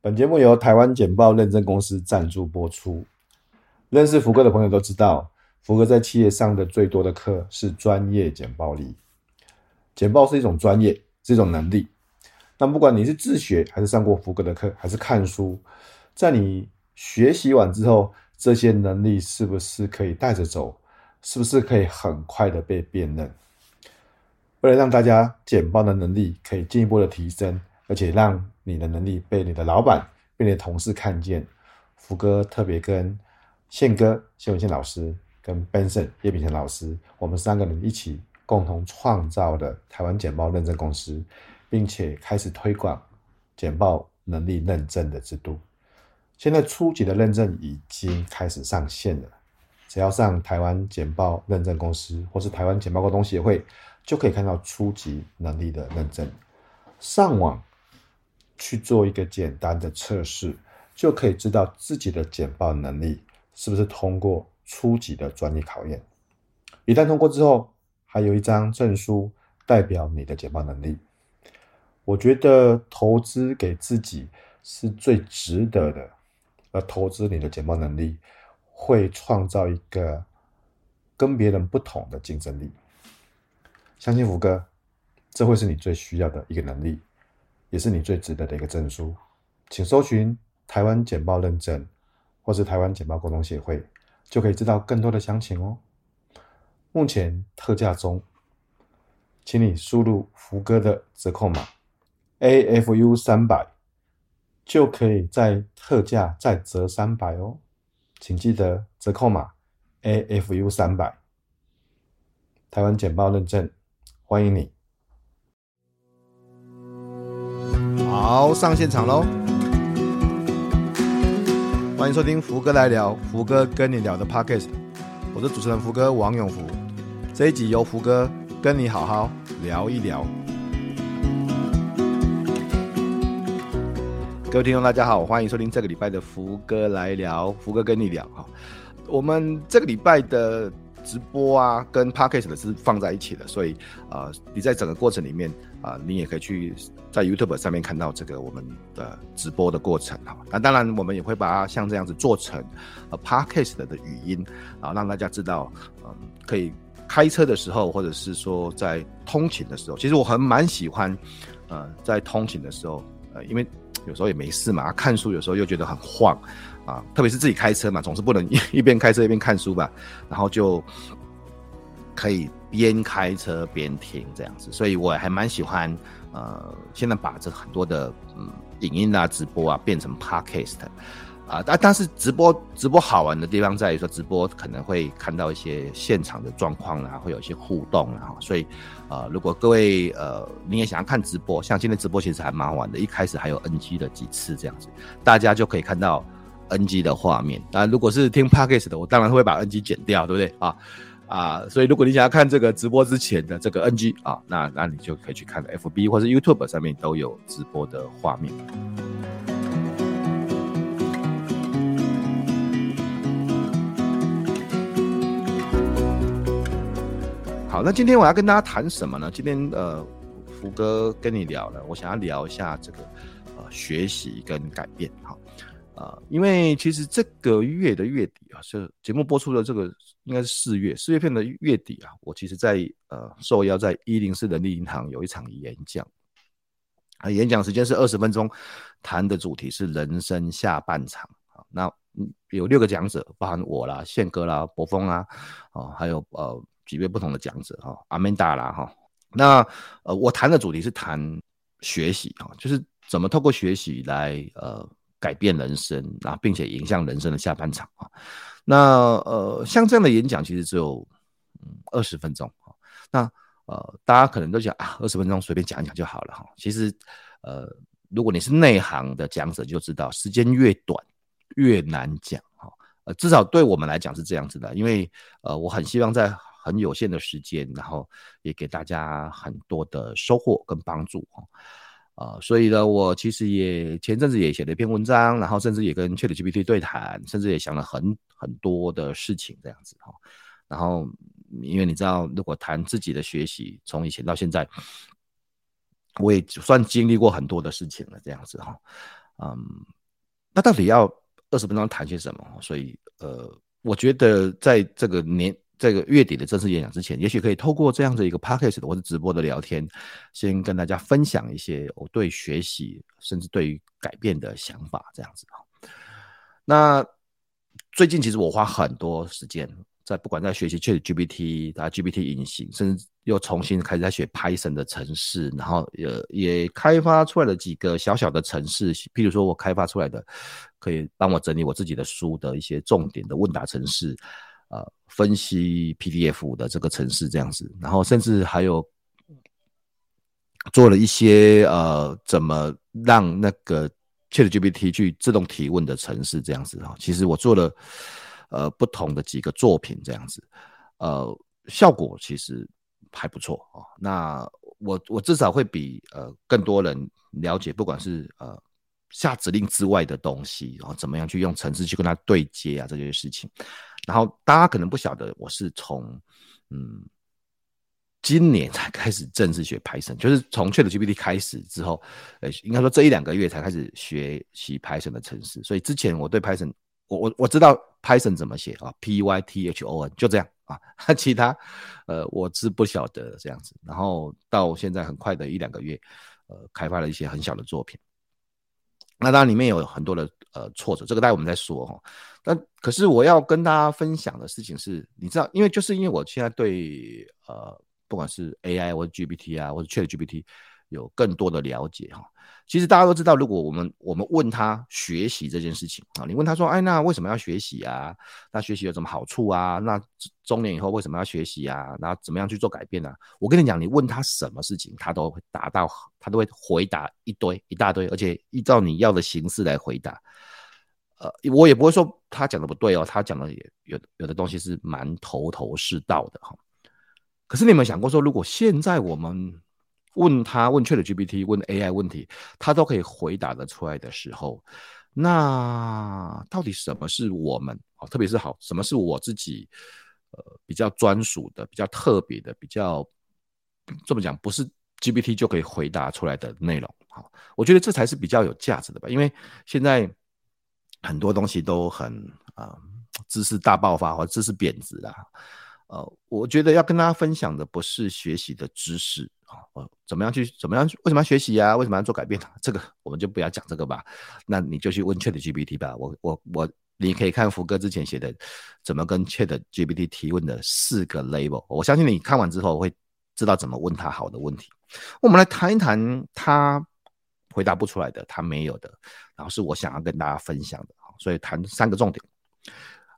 本节目由台湾简报认证公司赞助播出。认识福哥的朋友都知道，福哥在企业上的最多的课是专业简报力。简报是一种专业，是一种能力。那不管你是自学，还是上过福哥的课，还是看书，在你学习完之后，这些能力是不是可以带着走？是不是可以很快的被辨认？为了让大家简报的能力可以进一步的提升，而且让你的能力被你的老板、被你的同事看见，福哥特别跟宪哥谢文宪老师、跟 Benson 叶秉成老师，我们三个人一起共同创造的台湾简报认证公司，并且开始推广简报能力认证的制度。现在初级的认证已经开始上线了，只要上台湾简报认证公司或是台湾简报沟通协会。就可以看到初级能力的认证，上网去做一个简单的测试，就可以知道自己的简报能力是不是通过初级的专业考验。一旦通过之后，还有一张证书代表你的简报能力。我觉得投资给自己是最值得的，而投资你的简报能力，会创造一个跟别人不同的竞争力。相信福哥，这会是你最需要的一个能力，也是你最值得的一个证书。请搜寻台湾简报认证，或是台湾简报沟通协会，就可以知道更多的详情哦。目前特价中，请你输入福哥的折扣码 AFU 三百，就可以在特价再折三百哦。请记得折扣码 AFU 三百，台湾简报认证。欢迎你，好，上现场喽！欢迎收听福哥来聊，福哥跟你聊的 Podcast，我是主持人福哥王永福。这一集由福哥跟你好好聊一聊。各位听众，大家好，欢迎收听这个礼拜的福哥来聊，福哥跟你聊哈。我们这个礼拜的。直播啊，跟 Podcast 的是放在一起的，所以啊、呃，你在整个过程里面啊、你也可以去在 YouTube 上面看到这个我们的直播的过程哈。那当然，我们也会把它像这样子做成呃 Podcast 的语音啊，让大家知道，嗯、可以开车的时候，或者是说在通勤的时候，其实我很蛮喜欢，呃，在通勤的时候，呃，因为有时候也没事嘛，看书有时候又觉得很晃。啊，特别是自己开车嘛，总是不能 一边开车一边看书吧，然后就可以边开车边听这样子，所以我还蛮喜欢，呃，现在把这很多的嗯影音啊、直播啊变成 podcast 啊，但但是直播直播好玩的地方在于说，直播可能会看到一些现场的状况啊，会有一些互动啊，所以啊、如果各位呃你也想要看直播，像今天直播其实还蛮好玩的，一开始还有 NG 的几次这样子，大家就可以看到。NG 的画面，那如果是听 Podcast 的，我当然会把 NG 剪掉，对不对啊？啊，所以如果你想要看这个直播之前的这个 NG 啊，那那你就可以去看 FB 或是 YouTube 上面都有直播的画面。好，那今天我要跟大家谈什么呢？今天呃，福哥跟你聊了，我想要聊一下这个呃学习跟改变，哈。啊，因为其实这个月的月底啊，是节目播出的这个应该是四月，四月份的月底啊，我其实在呃受邀在一零四人力银行有一场演讲，啊，演讲时间是二十分钟，谈的主题是人生下半场啊，那有六个讲者，包含我啦、宪哥啦、博峰啦，啊，还有呃几位不同的讲者哈，阿曼达啦哈，那呃我谈的主题是谈学习啊，就是怎么透过学习来呃。改变人生啊，并且影响人生的下半场啊。那呃，像这样的演讲其实只有二十分钟啊。那呃，大家可能都想啊，二十分钟随便讲一讲就好了哈。其实呃，如果你是内行的讲者，就知道时间越短越难讲哈。呃，至少对我们来讲是这样子的，因为呃，我很希望在很有限的时间，然后也给大家很多的收获跟帮助哈。啊、所以呢，我其实也前阵子也写了一篇文章，然后甚至也跟 ChatGPT 对谈，甚至也想了很很多的事情这样子哈。然后，因为你知道，如果谈自己的学习，从以前到现在，我也算经历过很多的事情了这样子哈。嗯，那到底要二十分钟谈些什么？所以呃，我觉得在这个年这个月底的正式演讲之前，也许可以透过这样的一个 podcast 或者直播的聊天，先跟大家分享一些我对学习甚至对于改变的想法，这样子啊。那最近其实我花很多时间。在不管在学习 ChatGPT 啊 GPT 引擎，甚至又重新开始在学 Python 的程式，然后也也开发出来了几个小小的程式，譬如说我开发出来的可以帮我整理我自己的书的一些重点的问答程式，呃，分析 PDF 的这个程式这样子，然后甚至还有做了一些呃，怎么让那个 ChatGPT 去自动提问的程式这样子啊，其实我做了。呃，不同的几个作品这样子，呃，效果其实还不错哦。那我我至少会比呃更多人了解，不管是呃下指令之外的东西，然后怎么样去用程式去跟它对接啊这些事情。然后大家可能不晓得，我是从嗯今年才开始正式学 Python，就是从 ChatGPT 开始之后，呃，应该说这一两个月才开始学习 Python 的程式。所以之前我对 Python，我我我知道。Python 怎么写啊？P Y T H O N 就这样啊，其他呃我是不晓得这样子。然后到现在很快的一两个月，呃，开发了一些很小的作品。那当然里面有很多的呃挫折，这个待会我们再说哈。但可是我要跟大家分享的事情是，你知道，因为就是因为我现在对呃不管是 AI 或者 GPT 啊，或者 ChatGPT 有更多的了解哈。其实大家都知道，如果我们我们问他学习这件事情啊，你问他说，哎，那为什么要学习啊？那学习有什么好处啊？那中年以后为什么要学习啊？那怎么样去做改变呢、啊？我跟你讲，你问他什么事情，他都会答到，他都会回答一堆一大堆，而且依照你要的形式来回答。呃，我也不会说他讲的不对哦，他讲的也有有的东西是蛮头头是道的哈。可是你有没有想过说，如果现在我们问他问 ChatGPT 问 AI 问题，他都可以回答得出来的时候，那到底什么是我们啊？特别是好，什么是我自己呃比较专属的、比较特别的、比较这么讲，不是 GPT 就可以回答出来的内容？好，我觉得这才是比较有价值的吧。因为现在很多东西都很啊、知识大爆发或知识贬值啦。呃，我觉得要跟大家分享的不是学习的知识啊，呃，怎么样去怎么样去？为什么要学习呀？为什么要做改变？这个我们就不要讲这个吧。那你就去问 ChatGPT 吧。我我我，你可以看福哥之前写的怎么跟 ChatGPT 提问的四个 level。我相信你看完之后会知道怎么问他好的问题。我们来谈一谈他回答不出来的，他没有的，然后是我想要跟大家分享的。所以谈三个重点。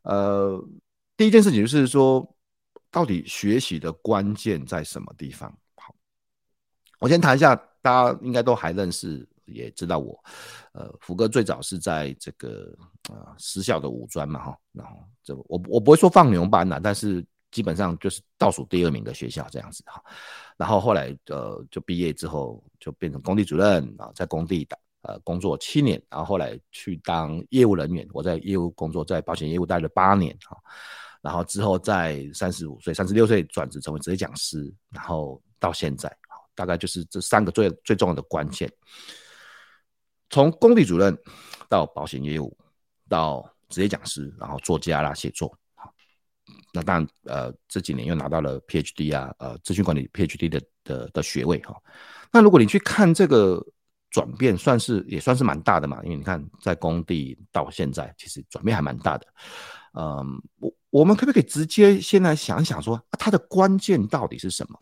呃，第一件事情就是说。到底学习的关键在什么地方？好，我先谈一下，大家应该都还认识，也知道我，呃，福哥最早是在这个呃私校的五专嘛，哈，然后这我我不会说放牛班呐，但是基本上就是倒数第二名的学校这样子哈，然后后来呃就毕业之后就变成工地主任啊，在工地打呃工作七年，然后后来去当业务人员，我在业务工作，在保险业务待了八年哈。然后之后在三十五岁、三十六岁转职成为职业讲师，然后到现在，大概就是这三个最最重要的关键。从工地主任到保险业务，到职业讲师，然后作家啦、写作，好，那当然呃这几年又拿到了 PhD 啊，呃咨询管理 PhD 的的的学位哈。那如果你去看这个转变，算是也算是蛮大的嘛，因为你看在工地到现在，其实转变还蛮大的。嗯，我我们可不可以直接先来想一想说，它的关键到底是什么？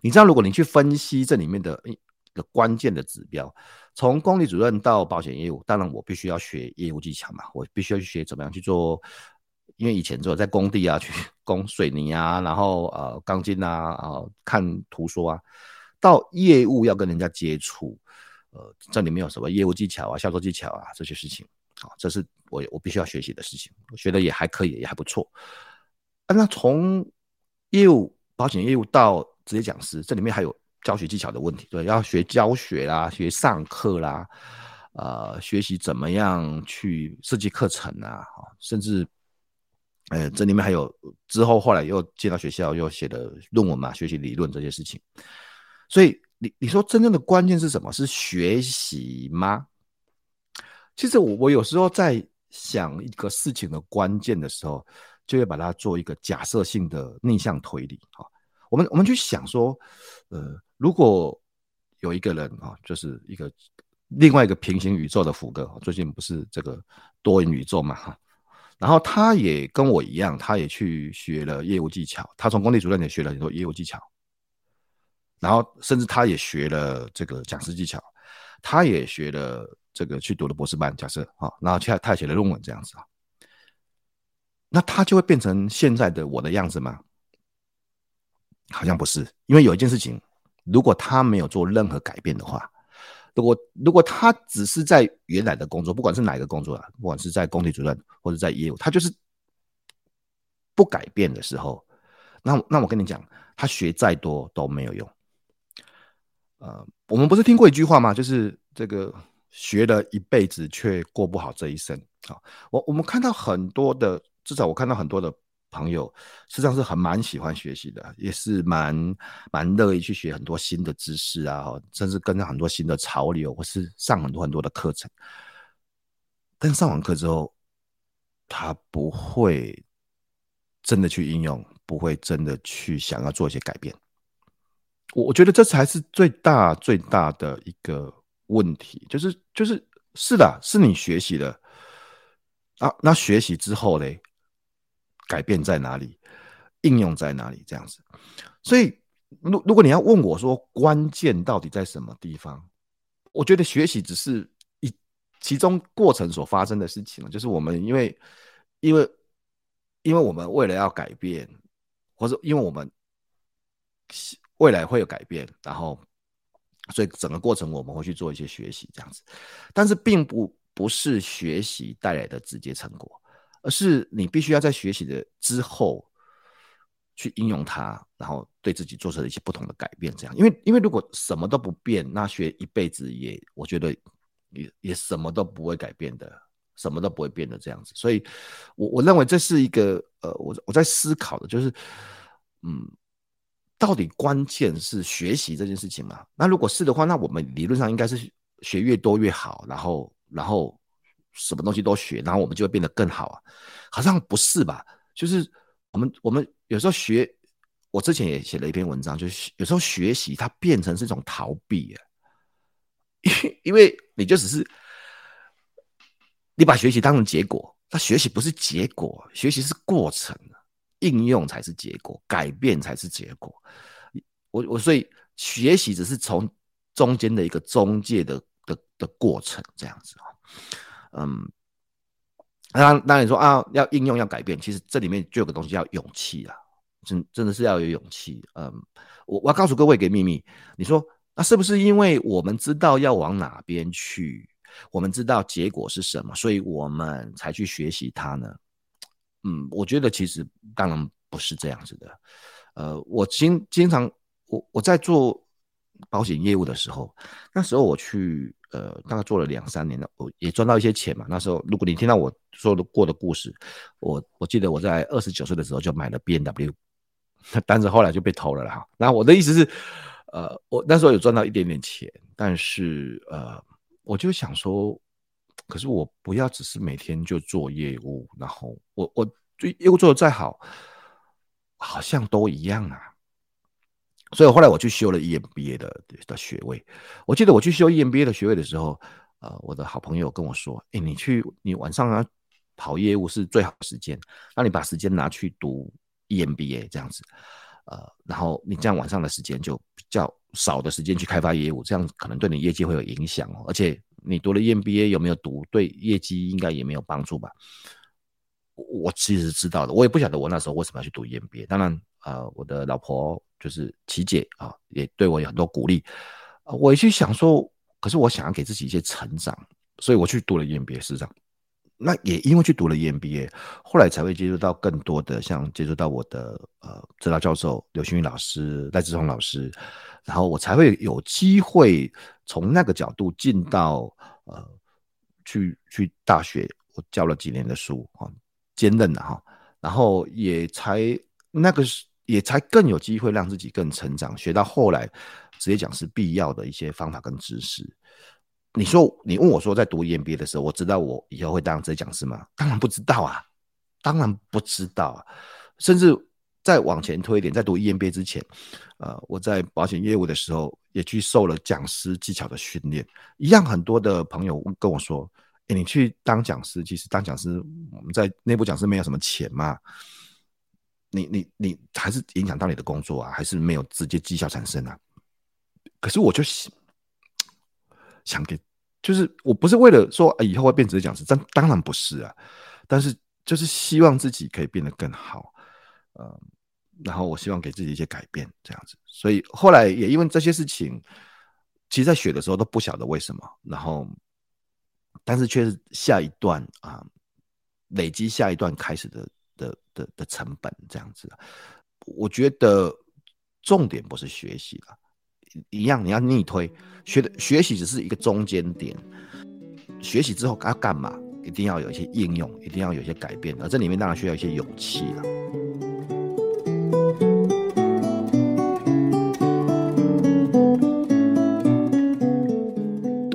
你知道，如果你去分析这里面的一个关键的指标，从工地主任到保险业务，当然我必须要学业务技巧嘛，我必须要去学怎么样去做，因为以前只有在工地啊去 供水泥啊，然后呃钢筋啊，呃看图说啊，到业务要跟人家接触，呃这里面有什么业务技巧啊、销售技巧啊这些事情。啊，这是我我必须要学习的事情，我学的也还可以，也还不错。啊，那从业务保险业务到职业讲师，这里面还有教学技巧的问题，对，要学教学啦，学上课啦，呃，学习怎么样去设计课程啊，甚至，呃，这里面还有之后后来又进到学校又写的论文嘛，学习理论这些事情。所以你你说真正的关键是什么？是学习吗？其实我我有时候在想一个事情的关键的时候，就会把它做一个假设性的逆向推理啊。我们我们去想说，呃，如果有一个人啊，就是一个另外一个平行宇宙的福哥，最近不是这个多元宇宙嘛哈，然后他也跟我一样，他也去学了业务技巧，他从工地主任也学了很多业务技巧，然后甚至他也学了这个讲师技巧，他也学了这个去读了博士班，假设啊，然后他他写了论文这样子啊，那他就会变成现在的我的样子吗？好像不是，因为有一件事情，如果他没有做任何改变的话，如果如果他只是在原来的工作，不管是哪一个工作啊，不管是在工地主任或者在业务，他就是不改变的时候，那那我跟你讲，他学再多都没有用。呃，我们不是听过一句话吗？就是这个学了一辈子却过不好这一生啊。我我们看到很多的，至少我看到很多的。朋友实际上是很蛮喜欢学习的，也是蛮蛮乐意去学很多新的知识啊，甚至跟着很多新的潮流，或是上很多很多的课程。但上完课之后，他不会真的去应用，不会真的去想要做一些改变。我我觉得这才是最大最大的一个问题，就是就是是的，是你学习了啊，那学习之后嘞？改变在哪里？应用在哪里？这样子，所以，如如果你要问我说关键到底在什么地方，我觉得学习只是一其中过程所发生的事情，就是我们因为因为因为我们为了要改变，或者因为我们未来会有改变，然后所以整个过程我们会去做一些学习，这样子，但是并不不是学习带来的直接成果。而是你必须要在学习的之后去应用它，然后对自己做出一些不同的改变。这样，因为因为如果什么都不变，那学一辈子也，我觉得也也什么都不会改变的，什么都不会变的这样子。所以，我我认为这是一个呃，我我在思考的就是，嗯，到底关键是学习这件事情嘛？那如果是的话，那我们理论上应该是学越多越好，然后然后。什么东西都学，然后我们就会变得更好啊？好像不是吧？就是我们我们有时候学，我之前也写了一篇文章，就是有时候学习它变成是一种逃避啊，因因为你就只是你把学习当成结果，那学习不是结果，学习是过程，应用才是结果，改变才是结果。我我所以学习只是从中间的一个中介的的的过程，这样子啊。嗯，那那你说啊，要应用要改变，其实这里面就有个东西叫勇气啊，真真的是要有勇气。嗯，我我要告诉各位一个秘密，你说那是不是因为我们知道要往哪边去，我们知道结果是什么，所以我们才去学习它呢？嗯，我觉得其实当然不是这样子的。呃，我经经常我我在做保险业务的时候，那时候我去。呃，大概做了两三年了，我也赚到一些钱嘛。那时候，如果你听到我说的过的故事，我我记得我在二十九岁的时候就买了 B N W，但是后来就被偷了哈。那我的意思是，呃，我那时候有赚到一点点钱，但是呃，我就想说，可是我不要只是每天就做业务，然后我我就业务做的再好，好像都一样啊。所以后来我去修了 EMBA 的的学位。我记得我去修 EMBA 的学位的时候，呃，我的好朋友跟我说：“哎，你去你晚上啊跑业务是最好时间，那你把时间拿去读 EMBA 这样子，呃，然后你这样晚上的时间就比较少的时间去开发业务，这样可能对你业绩会有影响哦。而且你读了 EMBA 有没有读，对业绩应该也没有帮助吧？我其实知道的，我也不晓得我那时候为什么要去读 EMBA。当然，呃，我的老婆。就是琪姐啊，也对我有很多鼓励。我也去想说，可是我想要给自己一些成长，所以我去读了 EMBA 是这样。那也因为去读了 EMBA，后来才会接触到更多的，像接触到我的呃指导教授刘勋宇老师、赖志宏老师，然后我才会有机会从那个角度进到呃去去大学，我教了几年的书啊，兼任的哈，然后也才那个是。也才更有机会让自己更成长，学到后来职业讲师必要的一些方法跟知识。你说你问我说在读 EMBA 的时候，我知道我以后会当这讲师吗？当然不知道啊，当然不知道啊。甚至再往前推一点，在读 EMBA 之前，呃，我在保险业务的时候也去受了讲师技巧的训练。一样，很多的朋友跟我说：“哎，你去当讲师，其实当讲师，我们在内部讲师没有什么钱嘛。你你你还是影响到你的工作啊，还是没有直接绩效产生啊？可是我就想给，就是我不是为了说，以后会变职业讲师，当当然不是啊，但是就是希望自己可以变得更好。”呃，然后我希望给自己一些改变，这样子，所以后来也因为这些事情，其实，在学的时候都不晓得为什么，然后，但是却是下一段啊、累积下一段开始的的的的成本，这样子。我觉得重点不是学习了，一样你要逆推，学的学习只是一个中间点，学习之后要干嘛？一定要有一些应用，一定要有一些改变，而这里面当然需要一些勇气了。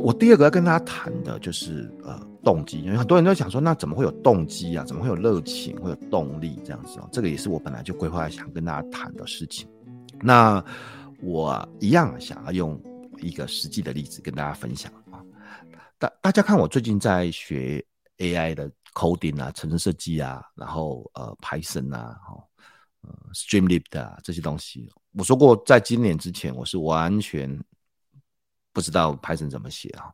我第二个要跟大家谈的就是呃动机，因为很多人都想说，那怎么会有动机啊？怎么会有热情，会有动力这样子哦？这个也是我本来就规划想跟大家谈的事情。那我一样想要用一个实际的例子跟大家分享啊。大大家看我最近在学 AI 的 coding 啊，程式设计啊，然后呃 Python 啊，呃，Streamlit 啊这些东西，我说过，在今年之前我是完全不知道 Python 怎么写啊。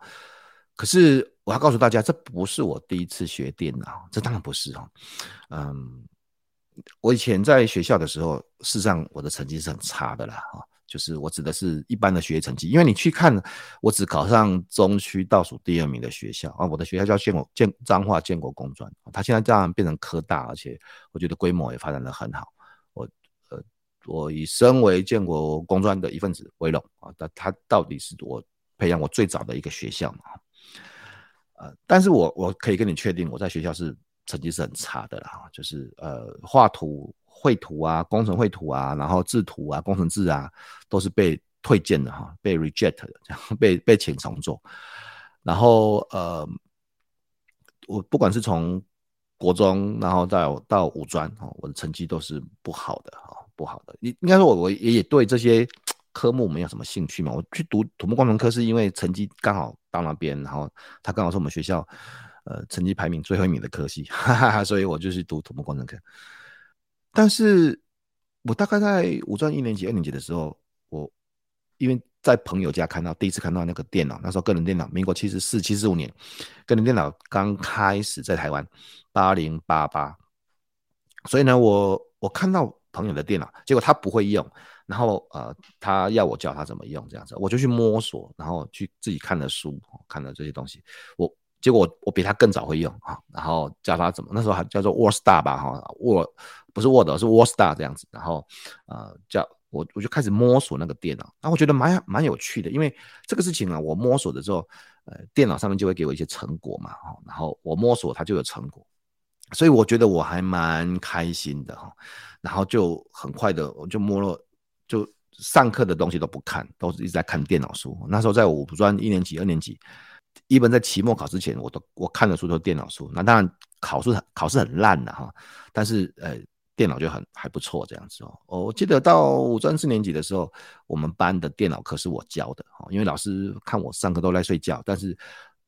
可是我要告诉大家，这不是我第一次学电脑，这当然不是啊。嗯，我以前在学校的时候，事实上我的成绩是很差的啦啊，就是我指的是一般的学业成绩。因为你去看，我只考上中区倒数第二名的学校啊，我的学校叫建国建彰化建国工专，它现在这样变成科大，而且我觉得规模也发展得很好。我呃，我以身为建国工专的一份子为荣啊，但他到底是我培养我最早的一个学校嘛？呃，但是我我可以跟你确定，我在学校是成绩是很差的啦，就是呃画图、绘图啊、工程绘图啊，然后制图啊、工程制啊，都是被推荐的哈，被 reject 的，这 样被被请重做。然后呃，我不管是从国中，然后到到五专哈，我的成绩都是不好的哈。不好的，应应该说，我我也也对这些科目没有什么兴趣嘛。我去读土木工程科是因为成绩刚好到那边，然后他刚好是我们学校呃成绩排名最后一名的科系，哈哈哈，所以我就去读土木工程科。但是我大概在五专一年级、二年级的时候，我因为在朋友家看到第一次看到那个电脑，那时候个人电脑，民国七十四、七十五年，个人电脑刚开始在台湾八零八八，所以呢，我我看到。朋友的电脑，结果他不会用，然后呃，他要我教他怎么用，这样子，我就去摸索，然后去自己看了书，看了这些东西，我结果我我比他更早会用啊，然后教他怎么，那时候还叫做 WordStar 吧，哈，Word 不是 Word，是 WordStar 这样子，然后呃，叫我我就开始摸索那个电脑，然后我觉得蛮蛮有趣的，因为这个事情啊，我摸索的时候，呃，电脑上面就会给我一些成果嘛，哈，然后我摸索它就有成果，所以我觉得我还蛮开心的哈。然后就很快的，我就摸了，就上课的东西都不看，都是一直在看电脑书。那时候在五专一年级、二年级，一般在期末考之前，我都我看的书都是电脑书。那当然考试考试很烂的哈，但是呃电脑就很还不错这样子哦。我记得到五专四年级的时候，我们班的电脑课是我教的哈，因为老师看我上课都在睡觉，但是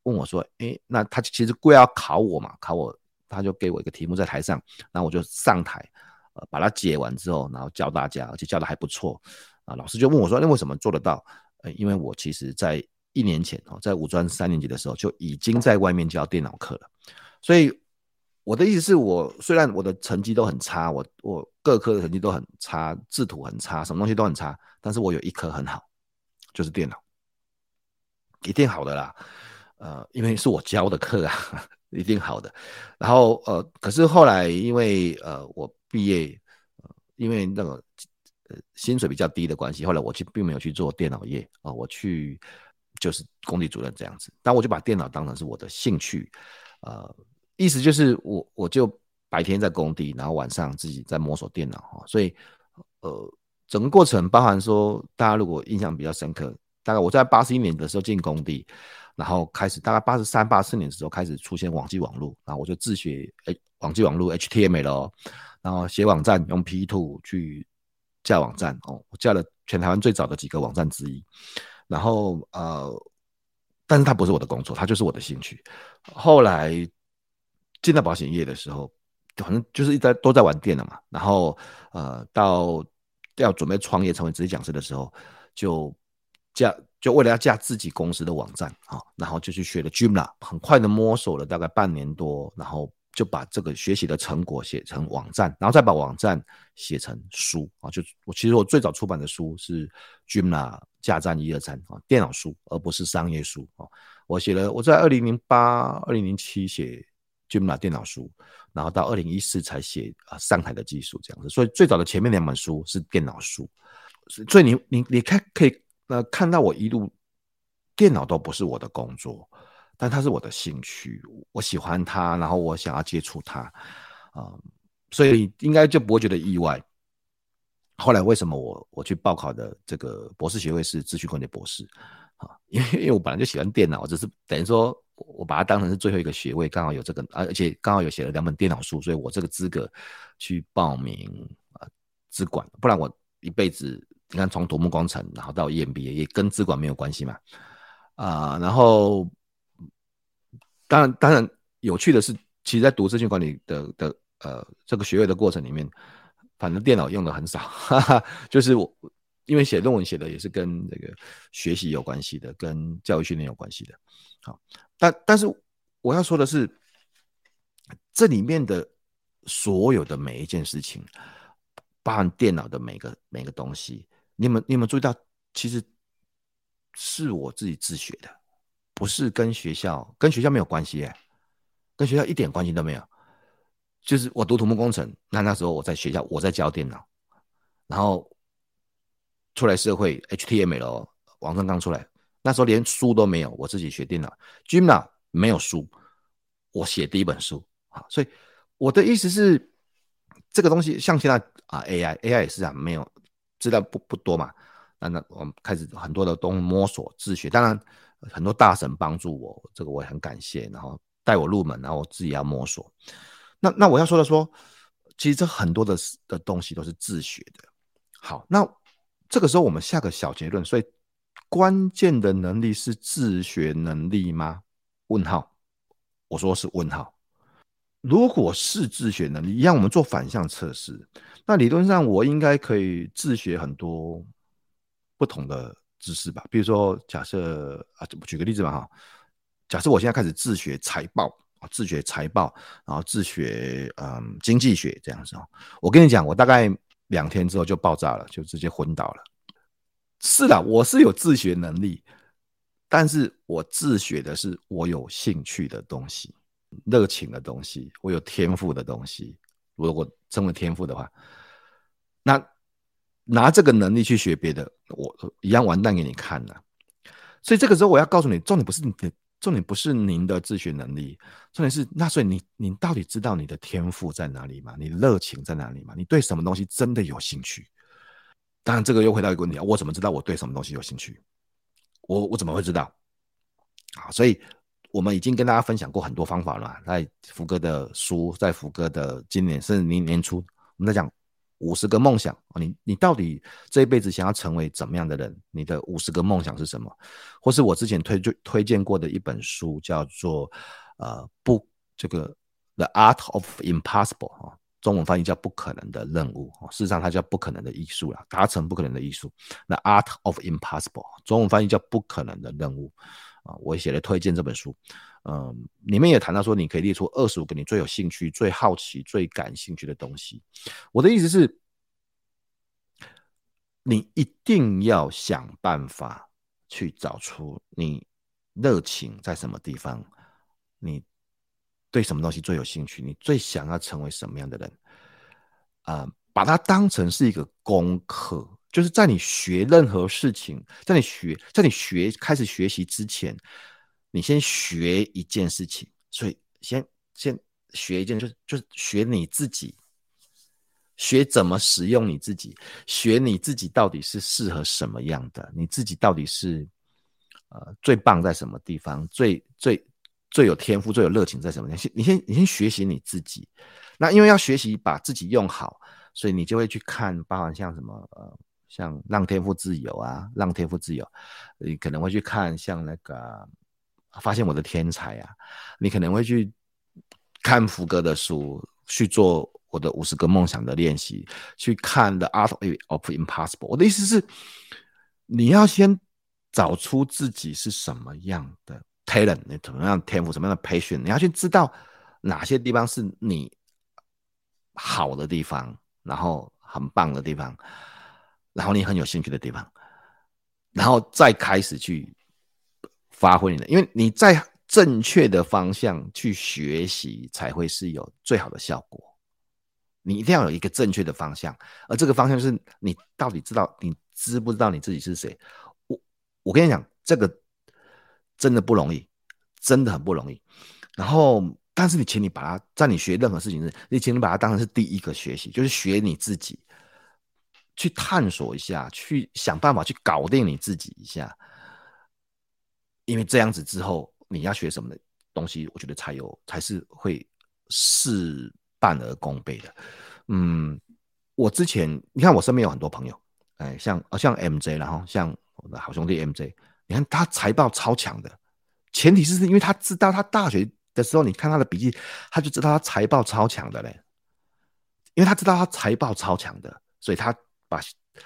问我说，诶，那他其实故意要考我嘛，考我，他就给我一个题目在台上，然后我就上台。呃把它解完之后，然后教大家，而且教的还不错啊。老师就问我说：“那为什么做得到？”呃，因为我其实在一年前哦，在五专三年级的时候就已经在外面教电脑课了。所以我的意思是我虽然我的成绩都很差，我我各科的成绩都很差，制图很差，什么东西都很差，但是我有一科很好，就是电脑，一定好的啦。呃，因为是我教的课啊，一定好的。然后呃，可是后来因为呃我。毕业，因为那个呃薪水比较低的关系，后来我去并没有去做电脑业啊，我去就是工地主任这样子。但我就把电脑当成是我的兴趣，呃，意思就是我我就白天在工地，然后晚上自己在摸索电脑哈。所以呃，整个过程包含说，大家如果印象比较深刻，大概我在八十一年的时候进工地，然后开始大概八十三、八四年的时候开始出现网际网络，然后我就自学诶网际网络 HTML，然后写网站用 P2 去架网站哦，我架了全台湾最早的几个网站之一，然后呃，但是它不是我的工作，它就是我的兴趣。后来进到保险业的时候，反正就是一直在都在玩电脑嘛，然后呃到要准备创业成为职业讲师的时候，就架就为了要架自己公司的网站啊，然后就去学了 Joomla，很快的摸索了大概半年多，然后就把这个学习的成果写成网站，然后再把网站写成书啊。就我其实我最早出版的书是 Joomla 架站一二三啊，电脑书而不是商业书啊。我写了我在二零零八、二零零七写 Joomla 电脑书，然后到二零一四才写啊上台的技术这样子。所以最早的前面两本书是电脑书，所以你你你看可以。那看到我一路电脑都不是我的工作，但它是我的兴趣，我喜欢它，然后我想要接触它，啊、嗯，所以应该就不会觉得意外。后来为什么我我去报考的这个博士学位是资讯管理博士啊？因为因为我本来就喜欢电脑，只是等于说我把它当成是最后一个学位，刚好有这个，而且刚好有写了两本电脑书，所以我这个资格去报名啊资管，不然我一辈子。你看，从土木工程，然后到 EMBA，也跟资管没有关系嘛？啊、然后当然，当然有趣的是，其实，在读资讯管理的的呃这个学位的过程里面，反正电脑用的很少，哈哈，就是我因为写论文写的也是跟这个学习有关系的，跟教育训练有关系的。好，但但是我要说的是，这里面的所有的每一件事情，包含电脑的每个每个东西。你们，你有没有注意到，其实是我自己自学的，不是跟学校，跟学校没有关系耶，跟学校一点关系都没有。就是我读土木工程，那那时候我在学校，我在教电脑，然后出来社会，HTML 网站刚出来，那时候连书都没有，我自己学电脑，Joomla 没有书，我写第一本书啊，所以我的意思是，这个东西像现在啊，AI，AI 也是啊，没有。资料不不多嘛，那那我们开始很多的东西摸索自学，当然很多大神帮助我，这个我也很感谢，然后带我入门，然后我自己要摸索。那那我要说的说，其实这很多的的东西都是自学的。好，那这个时候我们下个小结论，所以关键的能力是自学能力吗？问号，我说是问号。如果是自学能力，让我们做反向测试。那理论上我应该可以自学很多不同的知识吧？比如说，假设啊，举个例子吧哈。假设我现在开始自学财报啊，自学财报，然后自学嗯经济学这样子哦。我跟你讲，我大概两天之后就爆炸了，就直接昏倒了。是的，我是有自学能力，但是我自学的是我有兴趣的东西。热情的东西，我有天赋的东西，如果称为天赋的话，那拿这个能力去学别的，我一样完蛋给你看了。所以这个时候我要告诉你，重点不是你的，重点不是您的自学能力，重点是那所以你你到底知道你的天赋在哪里吗？你热情在哪里吗？你对什么东西真的有兴趣？当然，这个又回到一个问题啊，我怎么知道我对什么东西有兴趣？我我怎么会知道？啊，所以。我们已经跟大家分享过很多方法了，在福哥的书，在福哥的今年甚至明年初，我们在讲五十个梦想。你你到底这一辈子想要成为怎么样的人？你的五十个梦想是什么？或是我之前推就推荐过的一本书，叫做呃不这个 The Art of Impossible 啊，中文翻译叫不可能的任务。事实上它叫不可能的艺术了，达成不可能的艺术。The Art of Impossible，中文翻译叫不可能的任务。啊，我写了推荐这本书，嗯，里面也谈到说，你可以列出二十五个你最有兴趣、最好奇、最感兴趣的东西。我的意思是，你一定要想办法去找出你热情在什么地方，你对什么东西最有兴趣，你最想要成为什么样的人，啊、把它当成是一个功课。就是在你学任何事情，在你学，在你学开始学习之前，你先学一件事情。所以先先学一件，就是就是学你自己，学怎么使用你自己，学你自己到底是适合什么样的，你自己到底是呃最棒在什么地方，最最最有天赋、最有热情在什么地方？先你先你先学习你自己。那因为要学习把自己用好，所以你就会去看，包含像什么呃，像让天赋自由啊，让天赋自由，你可能会去看像那个发现我的天才啊，你可能会去看福格的书，去做我的五十个梦想的练习，去看 The Art of Impossible。我的意思是，你要先找出自己是什么样的 talent，你怎么样天赋，什么样的 passion，你要去知道哪些地方是你。好的地方，然后很棒的地方，然后你很有兴趣的地方，然后再开始去发挥你的，因为你在正确的方向去学习，才会是有最好的效果。你一定要有一个正确的方向，而这个方向是你到底知道，你知不知道你自己是谁？我我跟你讲，这个真的不容易，真的很不容易。然后。但是你，请你把它在你学任何事情时，你请你把它当成是第一个学习，就是学你自己，去探索一下，去想办法去搞定你自己一下。因为这样子之后，你要学什么的东西，我觉得才有才是会事半而功倍的。嗯，我之前你看，我身边有很多朋友，哎，像像 MJ，然后像我的好兄弟 MJ，你看他财报超强的，前提是因为他知道他大学。的时候，你看他的笔记，他就知道他财报超强的嘞，因为他知道他财报超强的，所以他把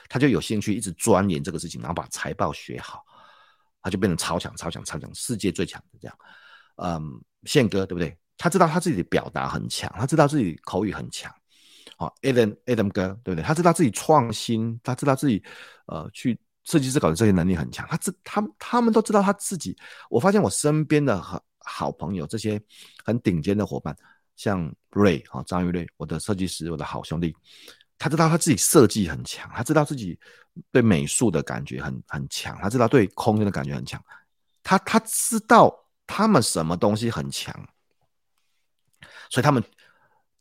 他就有兴趣一直钻研这个事情，然后把财报学好，他就变成超强、超强、超强，世界最强的这样。嗯，宪哥对不对？他知道他自己的表达很强，他知道自己口语很强。好，Adam Adam 哥对不对？他知道自己创新，他知道自己呃去设计思考的这些能力很强。他知他他们都知道他自己。我发现我身边的很。好朋友，这些很顶尖的伙伴，像瑞啊，张玉瑞，我的设计师，我的好兄弟，他知道他自己设计很强，他知道自己对美术的感觉很很强，他知道对空间的感觉很强，他他知道他们什么东西很强，所以他们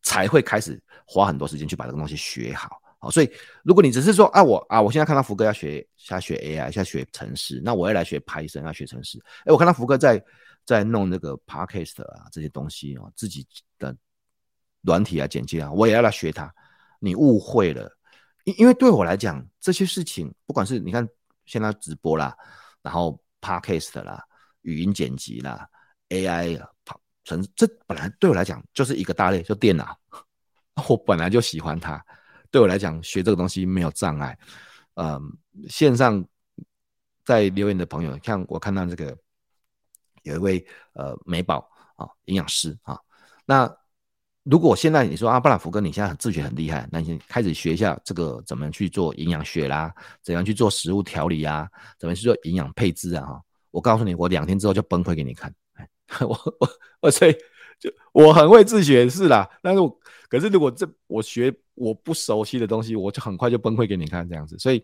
才会开始花很多时间去把这个东西学好。好，所以如果你只是说啊，我啊，我现在看到福哥要学，要学 AI，要学程式，那我也来学 Python，要学程式。哎，我看到福哥在。在弄那个 podcast 啊，这些东西啊，自己的软体啊、简介啊，我也要来学它。你误会了，因因为对我来讲，这些事情，不管是你看现在直播啦，然后 podcast 啦，语音剪辑啦，AI 成这本来对我来讲就是一个大类，就电脑。我本来就喜欢它，对我来讲学这个东西没有障碍。嗯，线上在留言的朋友，像我看到这个。有一位呃美宝啊营养师啊，那如果现在你说啊，不然福哥你现在很自学很厉害，那你先开始学一下这个怎么去做营养学啦，怎样去做食物调理啊，怎么去做营养配置啊哈，我告诉你，我两天之后就崩溃给你看，我我我所以就我很会自学是啦，但是我可是如果这我学我不熟悉的东西，我就很快就崩溃给你看这样子，所以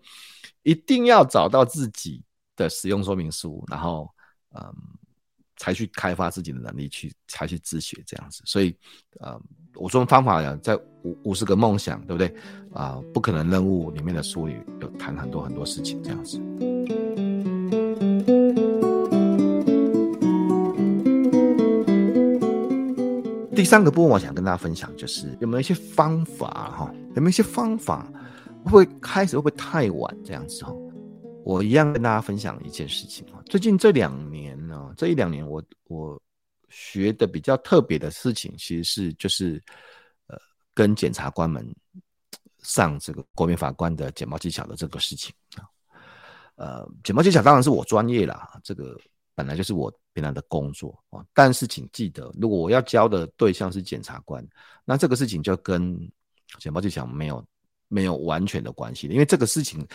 一定要找到自己的使用说明书，然后嗯。才去开发自己的能力，去才去自学这样子，所以，呃，我说方法呀，在五五十个梦想，对不对？啊、呃，不可能任务里面的书里有谈很多很多事情这样子。第三个部分，我想跟大家分享，就是有没有一些方法哈？有没有一些方法会不会开始会不会太晚这样子哈？我一样跟大家分享一件事情啊，最近这两年呢，这一两年我我学的比较特别的事情，其实是就是呃跟检察官们上这个国民法官的简报技巧的这个事情啊，呃，简报技巧当然是我专业啦，这个本来就是我平常的工作啊，但是请记得，如果我要教的对象是检察官，那这个事情就跟简报技巧没有没有完全的关系，因为这个事情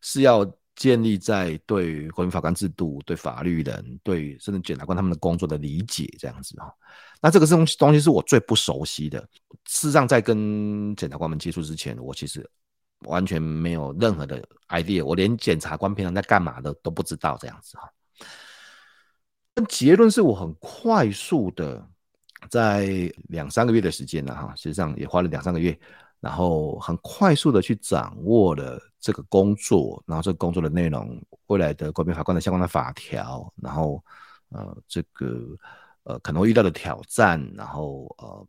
是要。建立在对国民法官制度、对法律人、对甚至检察官他们的工作的理解这样子哈，那这个东西东西是我最不熟悉的。事实上，在跟检察官们接触之前，我其实完全没有任何的 idea，我连检察官平常在干嘛的都不知道这样子哈。但结论是我很快速的，在两三个月的时间呢哈，实际上也花了两三个月，然后很快速的去掌握了这个工作，然后这个工作的内容，未来的国民法官的相关的法条，然后呃这个呃可能会遇到的挑战，然后呃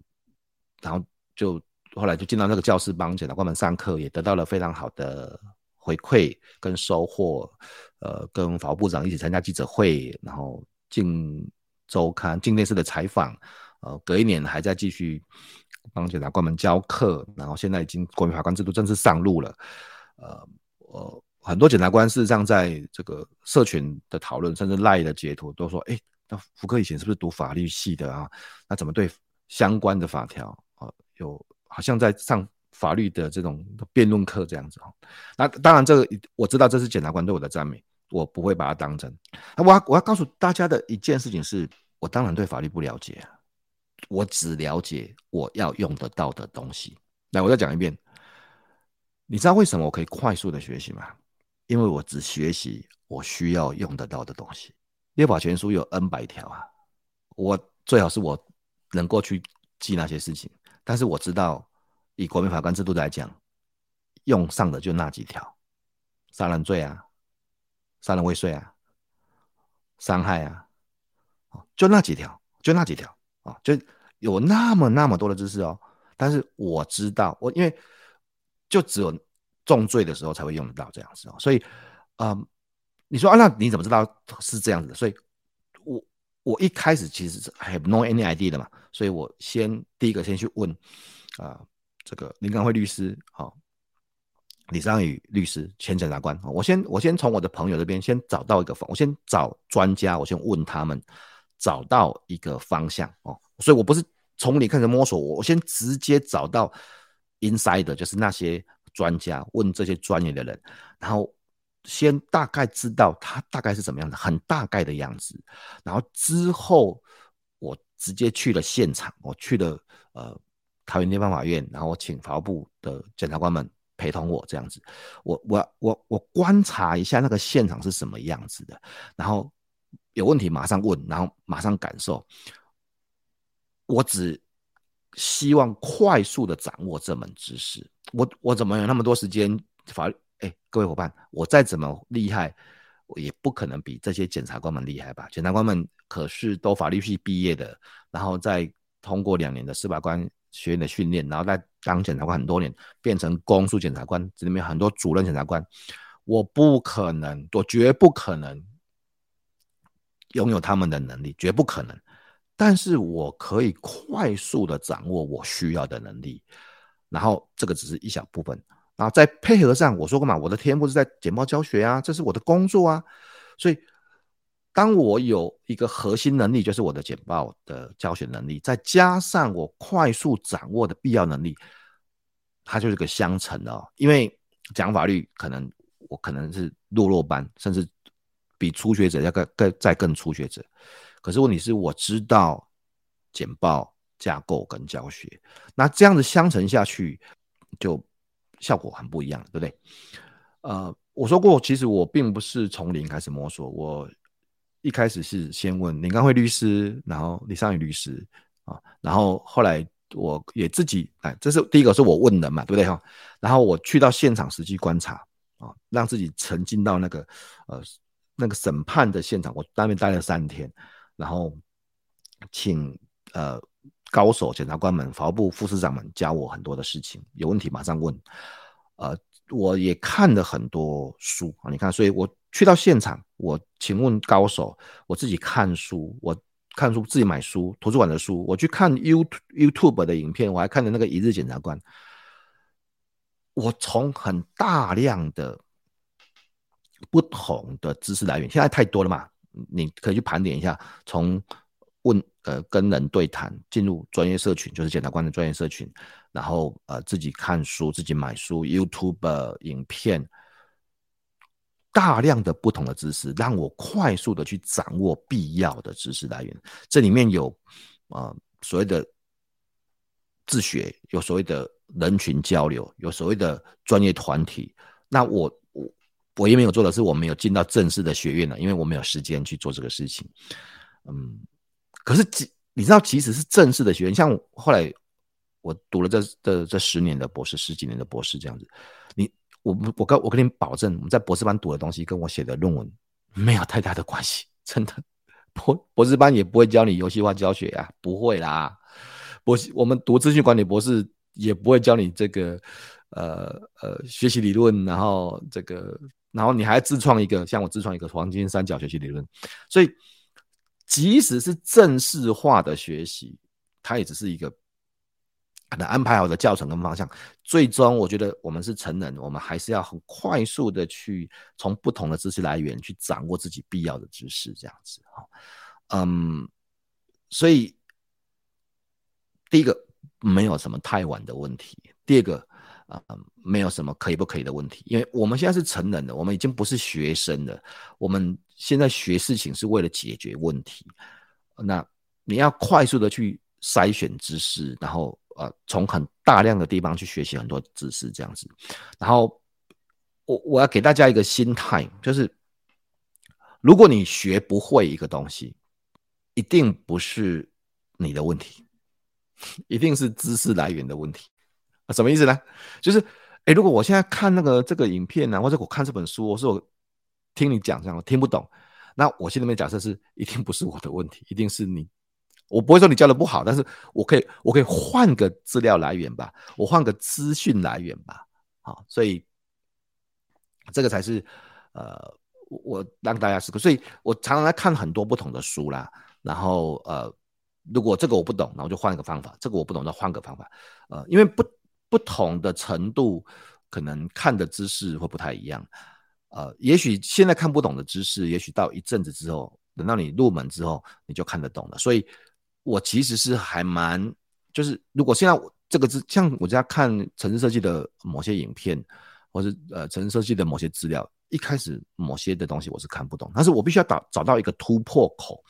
然后就后来就进到那个教室帮检察官们上课，也得到了非常好的回馈跟收获，呃跟法务部长一起参加记者会，然后进周刊、进电视的采访，呃隔一年还在继续。帮检察官们教课，然后现在已经国民法官制度正式上路了。呃呃，很多检察官事实上在这个社群的讨论，甚至赖的截图都说：“哎，那福克以前是不是读法律系的啊？那怎么对相关的法条啊、呃、有好像在上法律的这种辩论课这样子？”那当然，这个我知道这是检察官对我的赞美，我不会把它当真。那我要我要告诉大家的一件事情是，我当然对法律不了解啊。我只了解我要用得到的东西。来，我再讲一遍。你知道为什么我可以快速的学习吗？因为我只学习我需要用得到的东西。列法全书有 N 百条啊，我最好是我能够去记那些事情。但是我知道，以国民法官制度来讲，用上的就那几条：杀人罪啊，杀人未遂啊，伤害啊，就那几条，就那几条。啊，就有那么那么多的知识哦，但是我知道，我因为就只有重罪的时候才会用得到这样子哦，所以，嗯，你说啊，那你怎么知道是这样子的？所以我我一开始其实是 have no any idea 的嘛，所以我先第一个先去问啊、这个林刚辉律师，好、李尚宇律师，前检察官，我先我先从我的朋友这边先找到一个方，我先找专家，我先问他们。找到一个方向哦，所以我不是从你开始摸索，我我先直接找到 inside，就是那些专家，问这些专业的人，然后先大概知道他大概是怎么样的，很大概的样子，然后之后我直接去了现场，我去了呃桃园地方法院，然后我请法务部的检察官们陪同我这样子，我我我我观察一下那个现场是什么样子的，然后。有问题马上问，然后马上感受。我只希望快速的掌握这门知识。我我怎么有那么多时间？法律哎，各位伙伴，我再怎么厉害，我也不可能比这些检察官们厉害吧？检察官们可是都法律系毕业的，然后再通过两年的司法官学院的训练，然后再当检察官很多年，变成公诉检察官，这里面很多主任检察官，我不可能，我绝不可能。拥有他们的能力绝不可能，但是我可以快速的掌握我需要的能力，然后这个只是一小部分，然后再配合上我说过嘛，我的天赋是在简报教学啊，这是我的工作啊，所以当我有一个核心能力，就是我的简报的教学能力，再加上我快速掌握的必要能力，它就是个相乘的哦，因为讲法律可能我可能是落落班，甚至。比初学者要更更再更初学者，可是问题是我知道简报架构跟教学，那这样子相乘下去，就效果很不一样，对不对？呃，我说过，其实我并不是从零开始摸索，我一开始是先问林刚辉律师，然后李尚宇律师啊，然后后来我也自己，哎，这是第一个是我问的嘛，对不对哈？然后我去到现场实际观察啊，让自己沉浸到那个呃。那个审判的现场，我当面待了三天，然后请呃高手检察官们、法务部副司长们教我很多的事情，有问题马上问。呃，我也看了很多书啊，你看，所以我去到现场，我请问高手，我自己看书，我看书自己买书，图书馆的书，我去看 You YouTube 的影片，我还看了那个一日检察官，我从很大量的。不同的知识来源，现在太多了嘛，你可以去盘点一下，从问呃跟人对谈，进入专业社群，就是检察官的专业社群，然后呃自己看书，自己买书，YouTube 影片，大量的不同的知识，让我快速的去掌握必要的知识来源。这里面有呃所谓的自学，有所谓的人群交流，有所谓的专业团体，那我。我也没有做的是，我没有进到正式的学院了，因为我没有时间去做这个事情。嗯，可是即你知道，即使是正式的学院，像后来我读了这这这十年的博士，十几年的博士这样子，你我我跟我跟你保证，我们在博士班读的东西跟我写的论文没有太大的关系，真的。博博士班也不会教你游戏化教学呀、啊，不会啦。博我们读资讯管理博士也不会教你这个呃呃学习理论，然后这个然后你还自创一个，像我自创一个黄金三角学习理论，所以即使是正式化的学习，它也只是一个。可能安排好的教程跟方向，最终我觉得我们是成人，我们还是要很快速的去从不同的知识来源去掌握自己必要的知识，这样子哈。嗯，所以第一个没有什么太晚的问题，第二个啊、没有什么可以不可以的问题，因为我们现在是成人了，我们已经不是学生了，我们现在学事情是为了解决问题。那你要快速的去筛选知识，然后。呃，从很大量的地方去学习很多知识，这样子。然后，我我要给大家一个心态，就是如果你学不会一个东西，一定不是你的问题，一定是知识来源的问题。啊，什么意思呢？就是，哎，如果我现在看那个这个影片呢，或者我看这本书，我说我听你讲这样，我听不懂，那我心里面假设是，一定不是我的问题，一定是你。我不会说你教的不好，但是我可以，我可以换个资料来源吧，我换个资讯来源吧，好，所以这个才是呃，我让大家思考。所以我常常在看很多不同的书啦，然后呃，如果这个我不懂，那我就换一个方法；这个我不懂，那换个方法。呃，因为不不同的程度，可能看的知识会不太一样。呃，也许现在看不懂的知识，也许到一阵子之后，等到你入门之后，你就看得懂了。所以。我其实是还蛮，就是如果现在这个是像我在看城市设计的某些影片，或是呃城市设计的某些资料，一开始某些的东西我是看不懂，但是我必须要找找到一个突破口，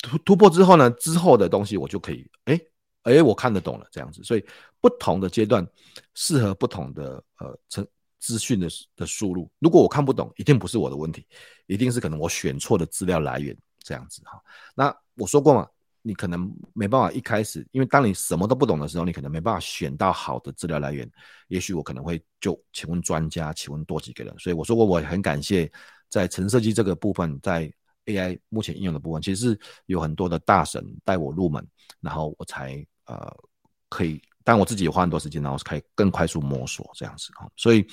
突突破之后呢，之后的东西我就可以，哎哎，我看得懂了这样子。所以不同的阶段适合不同的呃成资讯的的输入。如果我看不懂，一定不是我的问题，一定是可能我选错的资料来源。这样子哈，那我说过嘛，你可能没办法一开始，因为当你什么都不懂的时候，你可能没办法选到好的资料来源。也许我可能会就请问专家，请问多几个人。所以我说过，我很感谢在程式设计这个部分，在 AI 目前应用的部分，其实是有很多的大神带我入门，然后我才呃可以，但我自己也花很多时间，然后可以更快速摸索这样子哈。所以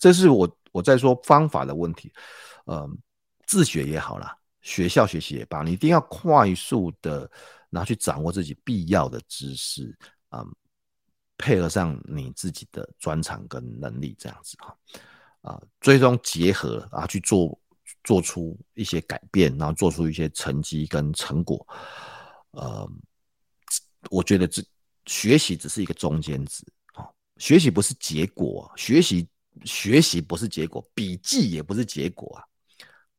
这是我我在说方法的问题，呃，自学也好啦。学校学习也罢，你一定要快速的，然后去掌握自己必要的知识，嗯，配合上你自己的专长跟能力，这样子哈，啊，最终结合啊去做，做出一些改变，然后做出一些成绩跟成果，呃，我觉得这学习只是一个中间值啊，学习不是结果，学习学习不是结果，笔记也不是结果啊。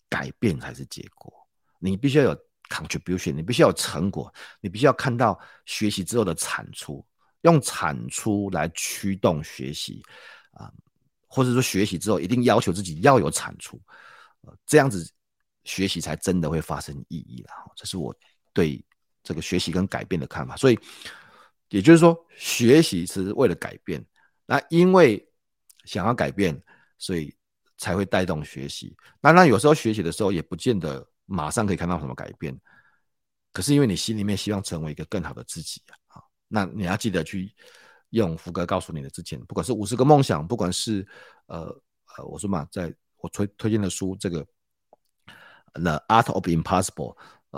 改变才是结果，你必须要有 contribution，你必须要有成果，你必须要看到学习之后的产出，用产出来驱动学习啊，或者说学习之后一定要求自己要有产出，这样子学习才真的会发生意义了。这是我对这个学习跟改变的看法。所以也就是说，学习是为了改变，那因为想要改变，所以。才会带动学习。当然，有时候学习的时候也不见得马上可以看到什么改变。可是因为你心里面希望成为一个更好的自己啊，那你要记得去用福格告诉你的之前，不管是五十个梦想，不管是呃呃，我说嘛，在我推推荐的书这个《The Art of Impossible》，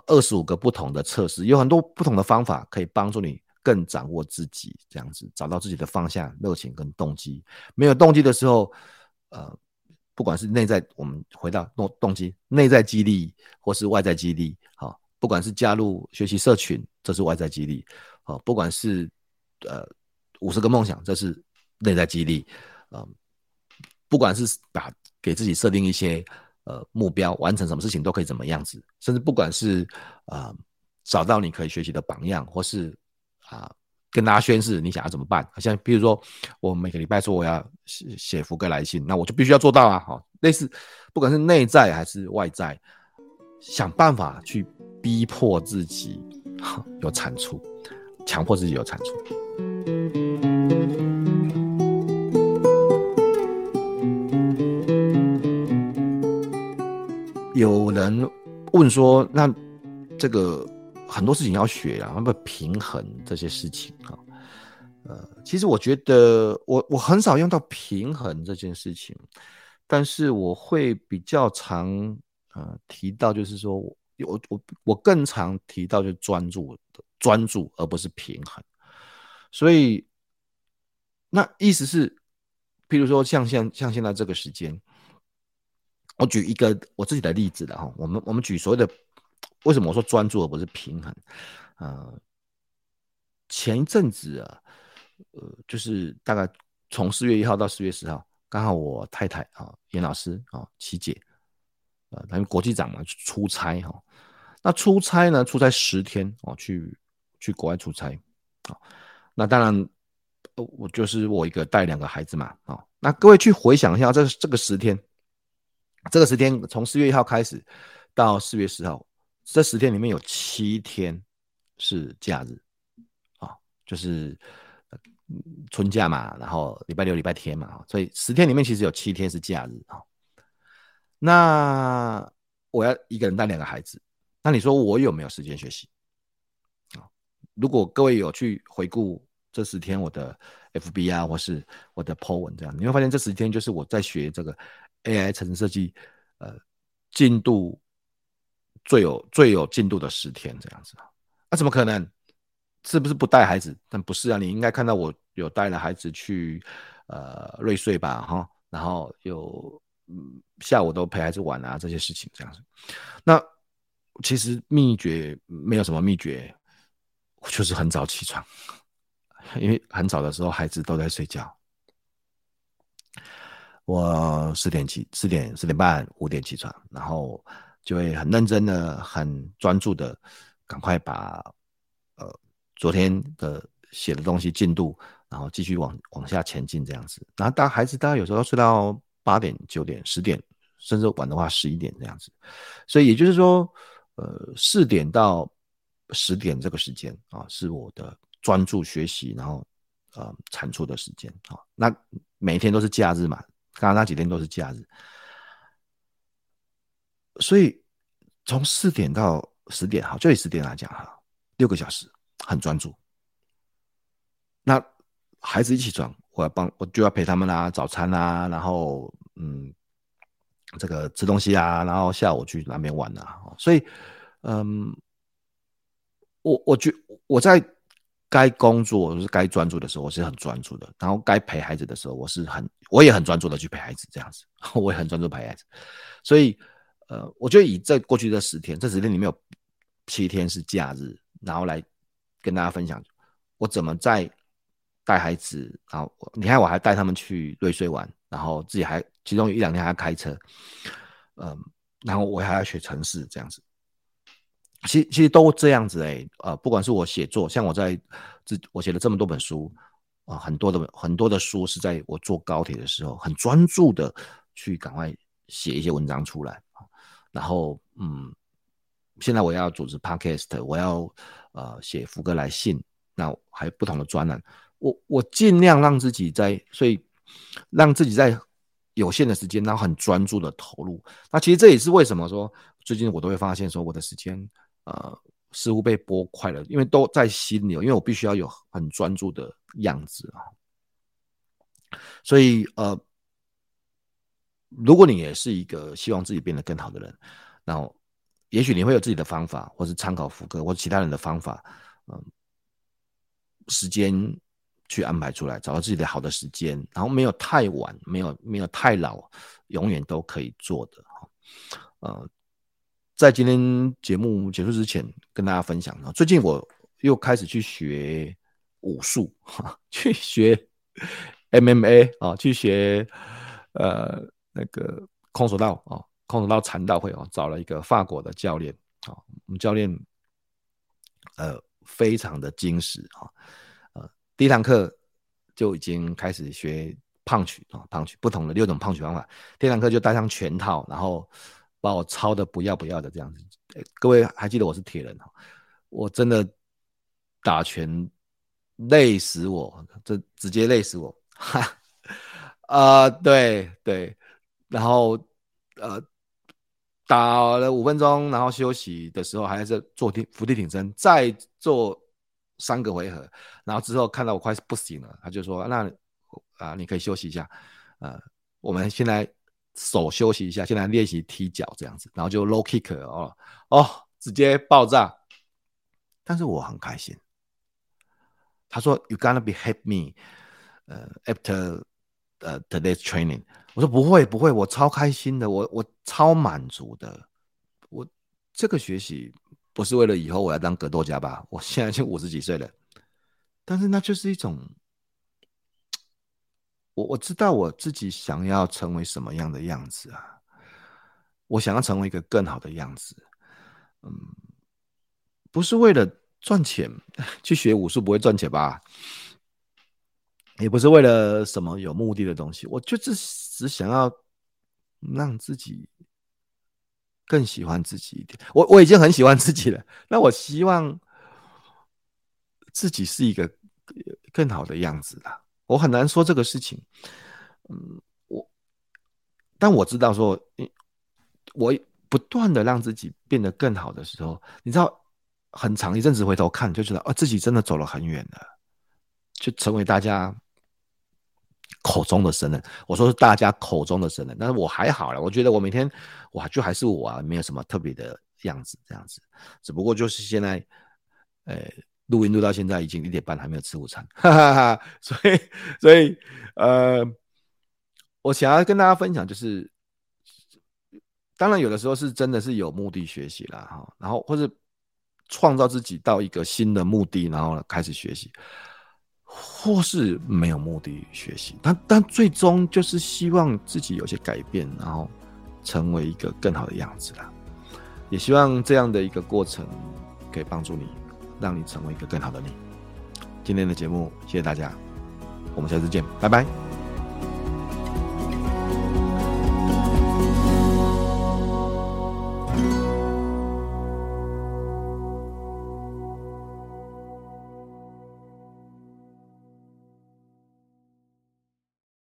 二十五个不同的测试，有很多不同的方法可以帮助你更掌握自己，这样子找到自己的方向、热情跟动机。没有动机的时候，呃。不管是内在，我们回到动动机，内在激励或是外在激励，好，不管是加入学习社群，这是外在激励，好，不管是呃五十个梦想，这是内在激励，嗯，不管是把给自己设定一些呃目标，完成什么事情都可以怎么样子，甚至不管是啊、呃、找到你可以学习的榜样，或是啊。跟大家宣誓，你想要怎么办？像比如说，我每个礼拜说我要写写福格来信，那我就必须要做到啊！好，类似，不管是内在还是外在，想办法去逼迫自己有产出，强迫自己有产出。有人问说：“那这个很多事情要学啊，要不平衡这些事情啊？”呃，其实我觉得我我很少用到平衡这件事情，但是我会比较常呃提到，就是说我我我更常提到就是专注专注，而不是平衡。所以那意思是，譬如说像现像现在这个时间，我举一个我自己的例子了哈，我们我们举所谓的为什么我说专注而不是平衡？呃，前一阵子啊。呃，就是大概从四月一号到四月十号，刚好我太太啊，严老师啊，琪姐，呃，他们国际长嘛，出差哈。那出差呢，出差十天哦，去去国外出差啊。那当然，我就是我一个带两个孩子嘛啊。那各位去回想一下，这这个十天，这个十天从四月一号开始到四月十号，这十天里面有七天是假日啊，就是。春假嘛，然后礼拜六、礼拜天嘛，所以十天里面其实有七天是假日啊。那我要一个人带两个孩子，那你说我有没有时间学习啊？如果各位有去回顾这十天我的 FB 啊，或是我的 po 文这样，你会发现这十天就是我在学这个 AI 程式设计，呃，进度最有最有进度的十天这样子啊。那怎么可能？是不是不带孩子？但不是啊，你应该看到我有带了孩子去呃瑞穗吧，哈，然后有嗯下午都陪孩子玩啊，这些事情这样子。那其实秘诀没有什么秘诀，就是很早起床，因为很早的时候孩子都在睡觉。我四点起，四点四点半五点起床，然后就会很认真的、很专注的，赶快把呃。昨天的写的东西进度，然后继续往往下前进这样子。然后大孩子大概有时候睡到八点、九点、十点，甚至晚的话十一点这样子。所以也就是说，呃，四点到十点这个时间啊，是我的专注学习，然后呃产出的时间啊。那每天都是假日嘛，刚刚那几天都是假日，所以从四点到十点，好，就以十点来讲哈，六个小时。很专注。那孩子一起床，我要帮，我就要陪他们啦，早餐啊，然后嗯，这个吃东西啊，然后下午去那边玩啊。所以，嗯，我我觉我在该工作就是该专注的时候，我是很专注的。然后该陪孩子的时候，我是很我也很专注的去陪孩子，这样子，我也很专注陪孩子。所以，呃，我觉得以在过去这十天，这十天里面有七天是假日，然后来。跟大家分享，我怎么在带孩子，然后你看我还带他们去瑞穗玩，然后自己还其中有一两天还要开车，嗯，然后我还要学城市这样子，其实其实都这样子哎、欸，呃，不管是我写作，像我在这我写了这么多本书啊、呃，很多的很多的书是在我坐高铁的时候，很专注的去赶快写一些文章出来，然后嗯，现在我要组织 podcast，我要。呃，写福哥来信，那还有不同的专栏，我我尽量让自己在，所以让自己在有限的时间，然后很专注的投入。那其实这也是为什么说最近我都会发现说我的时间呃似乎被拨快了，因为都在心里，因为我必须要有很专注的样子啊。所以呃，如果你也是一个希望自己变得更好的人，然后。也许你会有自己的方法，或是参考福哥或者其他人的方法，嗯，时间去安排出来，找到自己的好的时间，然后没有太晚，没有没有太老，永远都可以做的哈。呃，在今天节目结束之前，跟大家分享啊，最近我又开始去学武术，哈，去学 MMA 啊，去学呃那个空手道啊。空手道禅道会哦，找了一个法国的教练啊，我们教练呃非常的精实啊，呃第一堂课就已经开始学胖曲啊 punch 不同的六种胖曲方法，第二堂课就带上拳套，然后把我操的不要不要的这样子。各位还记得我是铁人，我真的打拳累死我，这直接累死我，哈，啊、呃，对对，然后呃，打了五分钟，然后休息的时候还是做挺伏地挺身，再做三个回合，然后之后看到我快不行了，他就说：“那啊、你可以休息一下，呃，我们现在手休息一下，现在练习踢脚这样子，然后就 low kick 哦哦，直接爆炸。”但是我很开心。他说：“You gonna be help me，呃，after 呃 today's training。”我说：“不会，不会，我超开心的，我我超满足的。我这个学习不是为了以后我要当格斗家吧？我现在就五十几岁了，但是那就是一种，我我知道我自己想要成为什么样的样子啊，我想要成为一个更好的样子，嗯。”不是为了赚钱 去学武术，不会赚钱吧？也不是为了什么有目的的东西，我就只只想要让自己更喜欢自己一点。我我已经很喜欢自己了，那我希望自己是一个更好的样子啦。我很难说这个事情，嗯，我但我知道说，我不断的让自己变得更好的时候，你知道。很长一阵子回头看，就觉得啊，自己真的走了很远了，就成为大家口中的神人。我说是大家口中的神人，但是我还好了。我觉得我每天哇，就还是我啊，没有什么特别的样子，这样子。只不过就是现在，呃，录音录到现在已经一点半，还没有吃午餐，哈哈哈。所以，所以，呃，我想要跟大家分享，就是当然有的时候是真的是有目的学习了哈，然后或者。创造自己到一个新的目的，然后开始学习，或是没有目的学习，但但最终就是希望自己有些改变，然后成为一个更好的样子啦。也希望这样的一个过程可以帮助你，让你成为一个更好的你。今天的节目，谢谢大家，我们下次见，拜拜。